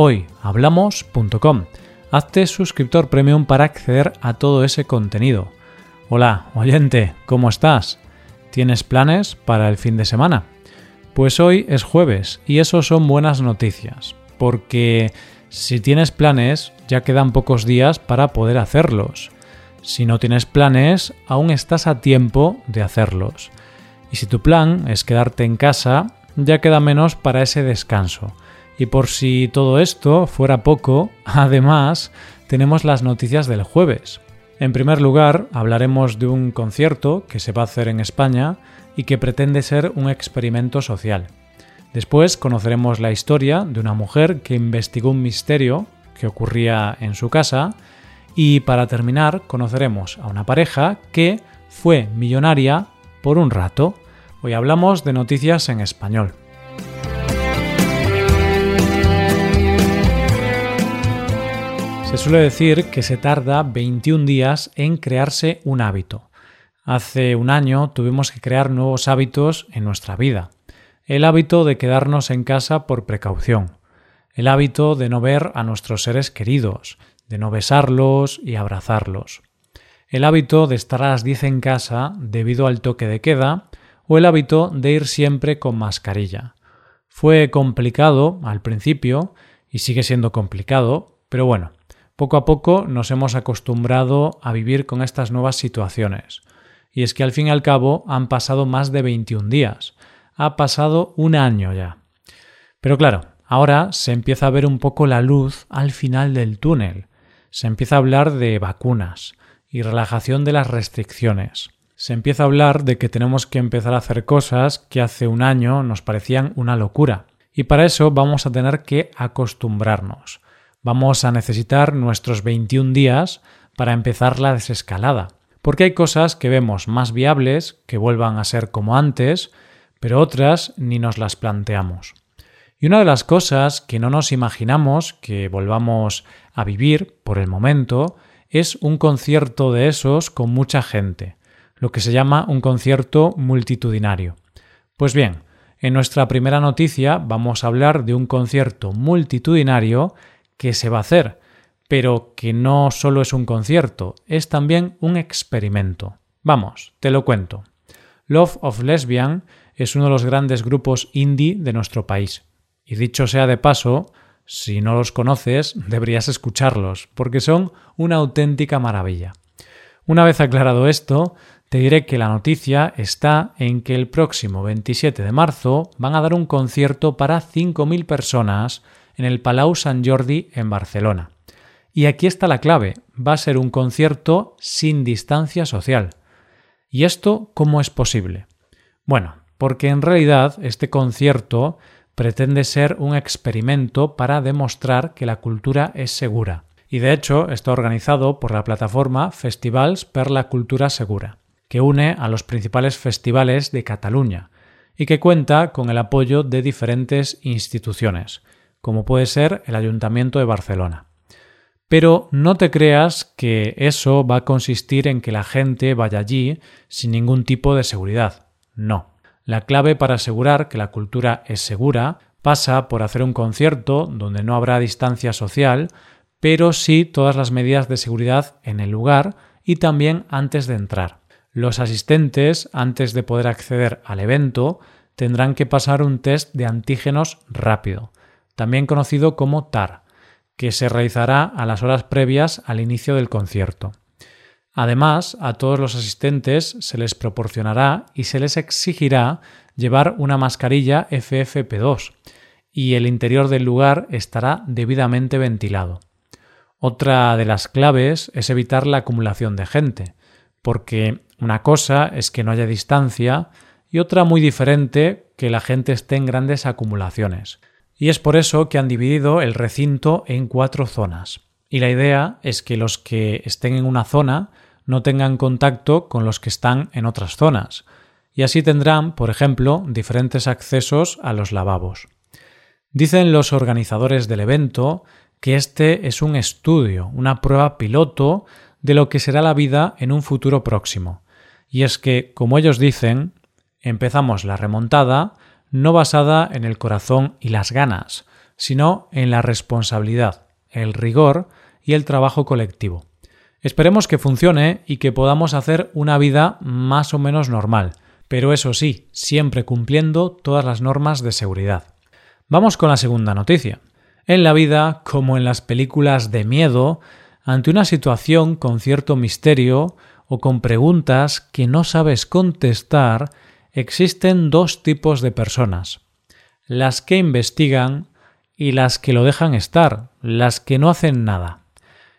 hoyhablamos.com. Hazte suscriptor premium para acceder a todo ese contenido. Hola, oyente, ¿cómo estás? ¿Tienes planes para el fin de semana? Pues hoy es jueves y eso son buenas noticias, porque si tienes planes ya quedan pocos días para poder hacerlos. Si no tienes planes, aún estás a tiempo de hacerlos. Y si tu plan es quedarte en casa, ya queda menos para ese descanso. Y por si todo esto fuera poco, además tenemos las noticias del jueves. En primer lugar, hablaremos de un concierto que se va a hacer en España y que pretende ser un experimento social. Después conoceremos la historia de una mujer que investigó un misterio que ocurría en su casa y para terminar conoceremos a una pareja que fue millonaria por un rato. Hoy hablamos de noticias en español. Se suele decir que se tarda 21 días en crearse un hábito. Hace un año tuvimos que crear nuevos hábitos en nuestra vida. El hábito de quedarnos en casa por precaución. El hábito de no ver a nuestros seres queridos, de no besarlos y abrazarlos. El hábito de estar a las 10 en casa debido al toque de queda o el hábito de ir siempre con mascarilla. Fue complicado al principio y sigue siendo complicado, pero bueno, poco a poco nos hemos acostumbrado a vivir con estas nuevas situaciones. Y es que al fin y al cabo han pasado más de 21 días. Ha pasado un año ya. Pero claro, ahora se empieza a ver un poco la luz al final del túnel. Se empieza a hablar de vacunas y relajación de las restricciones. Se empieza a hablar de que tenemos que empezar a hacer cosas que hace un año nos parecían una locura. Y para eso vamos a tener que acostumbrarnos vamos a necesitar nuestros 21 días para empezar la desescalada. Porque hay cosas que vemos más viables, que vuelvan a ser como antes, pero otras ni nos las planteamos. Y una de las cosas que no nos imaginamos que volvamos a vivir por el momento es un concierto de esos con mucha gente, lo que se llama un concierto multitudinario. Pues bien, en nuestra primera noticia vamos a hablar de un concierto multitudinario que se va a hacer, pero que no solo es un concierto, es también un experimento. Vamos, te lo cuento. Love of Lesbian es uno de los grandes grupos indie de nuestro país. Y dicho sea de paso, si no los conoces, deberías escucharlos, porque son una auténtica maravilla. Una vez aclarado esto, te diré que la noticia está en que el próximo 27 de marzo van a dar un concierto para 5.000 personas en el Palau Sant Jordi en Barcelona. Y aquí está la clave, va a ser un concierto sin distancia social. ¿Y esto cómo es posible? Bueno, porque en realidad este concierto pretende ser un experimento para demostrar que la cultura es segura. Y de hecho está organizado por la plataforma Festivals per la Cultura Segura, que une a los principales festivales de Cataluña y que cuenta con el apoyo de diferentes instituciones, como puede ser el Ayuntamiento de Barcelona. Pero no te creas que eso va a consistir en que la gente vaya allí sin ningún tipo de seguridad. No. La clave para asegurar que la cultura es segura pasa por hacer un concierto donde no habrá distancia social, pero sí todas las medidas de seguridad en el lugar y también antes de entrar. Los asistentes, antes de poder acceder al evento, tendrán que pasar un test de antígenos rápido también conocido como TAR, que se realizará a las horas previas al inicio del concierto. Además, a todos los asistentes se les proporcionará y se les exigirá llevar una mascarilla FFP2 y el interior del lugar estará debidamente ventilado. Otra de las claves es evitar la acumulación de gente, porque una cosa es que no haya distancia y otra muy diferente que la gente esté en grandes acumulaciones y es por eso que han dividido el recinto en cuatro zonas. y la idea es que los que estén en una zona no tengan contacto con los que están en otras zonas, y así tendrán, por ejemplo, diferentes accesos a los lavabos. Dicen los organizadores del evento que este es un estudio, una prueba piloto de lo que será la vida en un futuro próximo. Y es que, como ellos dicen, empezamos la remontada no basada en el corazón y las ganas, sino en la responsabilidad, el rigor y el trabajo colectivo. Esperemos que funcione y que podamos hacer una vida más o menos normal, pero eso sí, siempre cumpliendo todas las normas de seguridad. Vamos con la segunda noticia. En la vida, como en las películas de miedo, ante una situación con cierto misterio o con preguntas que no sabes contestar, existen dos tipos de personas. Las que investigan y las que lo dejan estar, las que no hacen nada.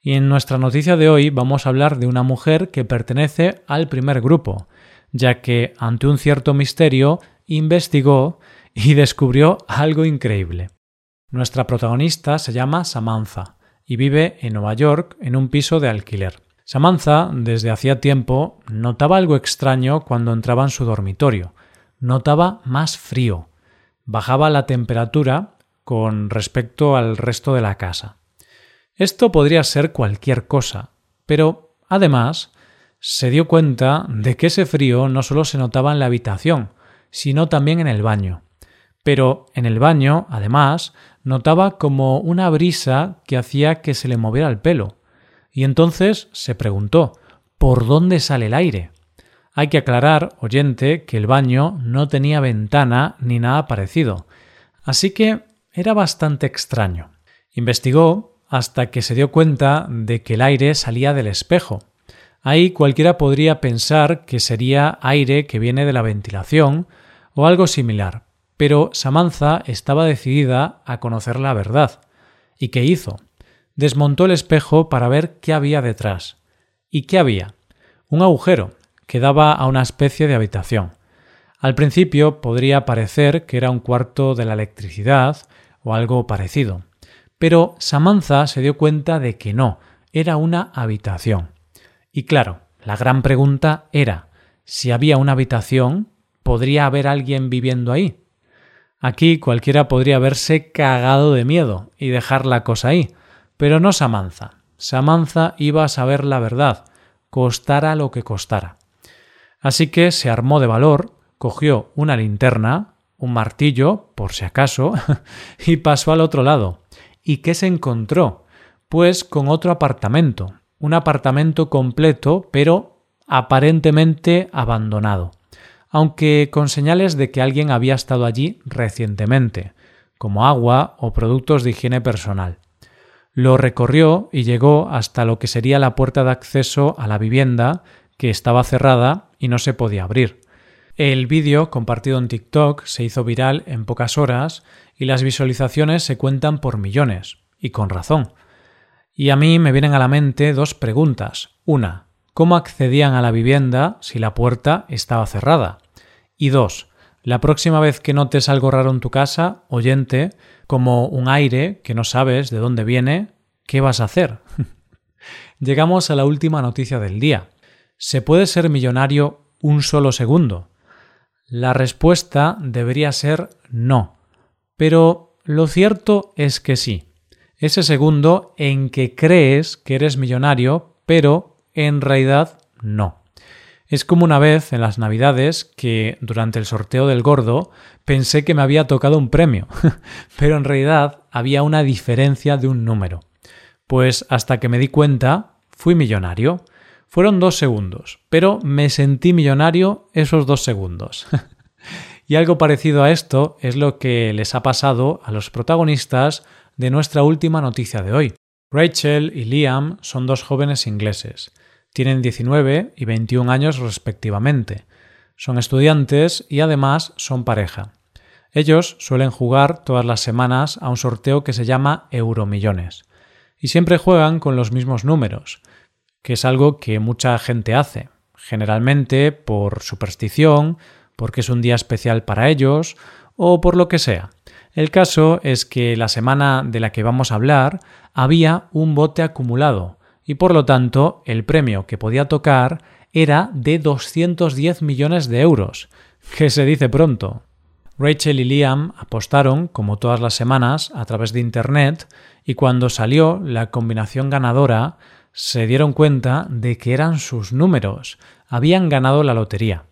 Y en nuestra noticia de hoy vamos a hablar de una mujer que pertenece al primer grupo, ya que ante un cierto misterio investigó y descubrió algo increíble. Nuestra protagonista se llama Samantha y vive en Nueva York en un piso de alquiler. Samantha, desde hacía tiempo, notaba algo extraño cuando entraba en su dormitorio. Notaba más frío. Bajaba la temperatura con respecto al resto de la casa. Esto podría ser cualquier cosa, pero además se dio cuenta de que ese frío no solo se notaba en la habitación, sino también en el baño. Pero en el baño, además, notaba como una brisa que hacía que se le moviera el pelo. Y entonces se preguntó ¿por dónde sale el aire? Hay que aclarar, oyente, que el baño no tenía ventana ni nada parecido. Así que era bastante extraño. Investigó hasta que se dio cuenta de que el aire salía del espejo. Ahí cualquiera podría pensar que sería aire que viene de la ventilación o algo similar, pero Samantha estaba decidida a conocer la verdad. ¿Y qué hizo? Desmontó el espejo para ver qué había detrás. ¿Y qué había? Un agujero que daba a una especie de habitación. Al principio podría parecer que era un cuarto de la electricidad o algo parecido pero Samantha se dio cuenta de que no, era una habitación. Y claro, la gran pregunta era, si había una habitación, ¿podría haber alguien viviendo ahí? Aquí cualquiera podría haberse cagado de miedo y dejar la cosa ahí, pero no Samantha. Samantha iba a saber la verdad, costara lo que costara. Así que se armó de valor, cogió una linterna, un martillo, por si acaso, y pasó al otro lado. ¿Y qué se encontró? Pues con otro apartamento, un apartamento completo, pero aparentemente abandonado, aunque con señales de que alguien había estado allí recientemente, como agua o productos de higiene personal. Lo recorrió y llegó hasta lo que sería la puerta de acceso a la vivienda, que estaba cerrada y no se podía abrir. El vídeo compartido en TikTok se hizo viral en pocas horas y las visualizaciones se cuentan por millones, y con razón. Y a mí me vienen a la mente dos preguntas. Una, ¿cómo accedían a la vivienda si la puerta estaba cerrada? Y dos, la próxima vez que notes algo raro en tu casa, oyente, como un aire que no sabes de dónde viene, ¿qué vas a hacer? Llegamos a la última noticia del día. ¿Se puede ser millonario un solo segundo? La respuesta debería ser no. Pero lo cierto es que sí. Ese segundo en que crees que eres millonario, pero en realidad no. Es como una vez en las Navidades que durante el sorteo del gordo pensé que me había tocado un premio, pero en realidad había una diferencia de un número. Pues hasta que me di cuenta, fui millonario. Fueron dos segundos, pero me sentí millonario esos dos segundos. Y algo parecido a esto es lo que les ha pasado a los protagonistas de nuestra última noticia de hoy. Rachel y Liam son dos jóvenes ingleses. Tienen 19 y 21 años respectivamente. Son estudiantes y además son pareja. Ellos suelen jugar todas las semanas a un sorteo que se llama Euromillones. Y siempre juegan con los mismos números, que es algo que mucha gente hace, generalmente por superstición, porque es un día especial para ellos o por lo que sea. El caso es que la semana de la que vamos a hablar había un bote acumulado y por lo tanto el premio que podía tocar era de 210 millones de euros, que se dice pronto. Rachel y Liam apostaron, como todas las semanas, a través de Internet y cuando salió la combinación ganadora se dieron cuenta de que eran sus números, habían ganado la lotería.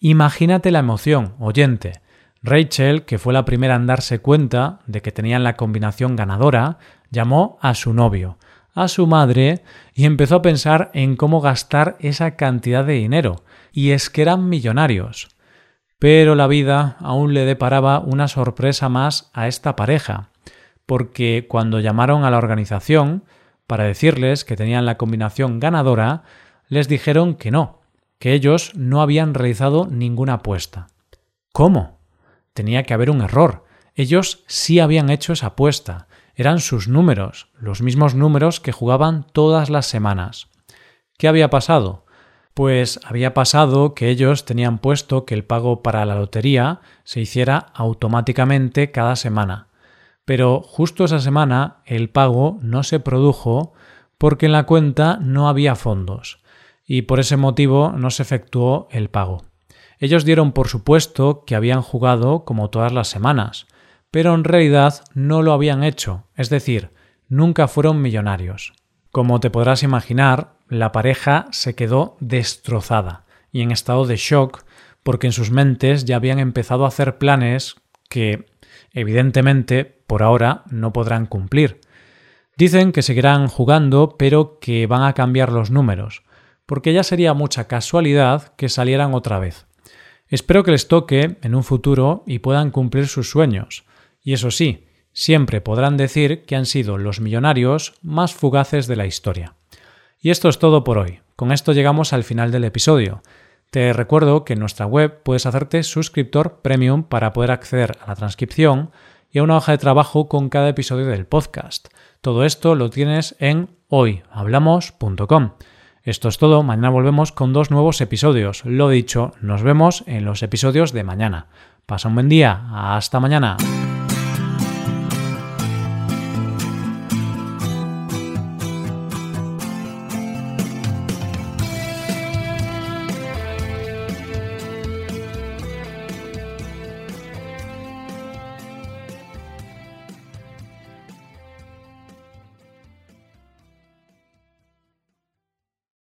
Imagínate la emoción, oyente. Rachel, que fue la primera en darse cuenta de que tenían la combinación ganadora, llamó a su novio, a su madre y empezó a pensar en cómo gastar esa cantidad de dinero. Y es que eran millonarios. Pero la vida aún le deparaba una sorpresa más a esta pareja, porque cuando llamaron a la organización para decirles que tenían la combinación ganadora, les dijeron que no, que ellos no habían realizado ninguna apuesta. ¿Cómo? Tenía que haber un error. Ellos sí habían hecho esa apuesta. Eran sus números, los mismos números que jugaban todas las semanas. ¿Qué había pasado? Pues había pasado que ellos tenían puesto que el pago para la lotería se hiciera automáticamente cada semana. Pero justo esa semana el pago no se produjo porque en la cuenta no había fondos y por ese motivo no se efectuó el pago. Ellos dieron por supuesto que habían jugado como todas las semanas, pero en realidad no lo habían hecho, es decir, nunca fueron millonarios. Como te podrás imaginar, la pareja se quedó destrozada y en estado de shock porque en sus mentes ya habían empezado a hacer planes que, evidentemente, por ahora no podrán cumplir. Dicen que seguirán jugando, pero que van a cambiar los números, porque ya sería mucha casualidad que salieran otra vez. Espero que les toque en un futuro y puedan cumplir sus sueños, y eso sí, siempre podrán decir que han sido los millonarios más fugaces de la historia. Y esto es todo por hoy. Con esto llegamos al final del episodio. Te recuerdo que en nuestra web puedes hacerte suscriptor premium para poder acceder a la transcripción y a una hoja de trabajo con cada episodio del podcast. Todo esto lo tienes en hoyhablamos.com. Esto es todo, mañana volvemos con dos nuevos episodios. Lo dicho, nos vemos en los episodios de mañana. Pasa un buen día, hasta mañana.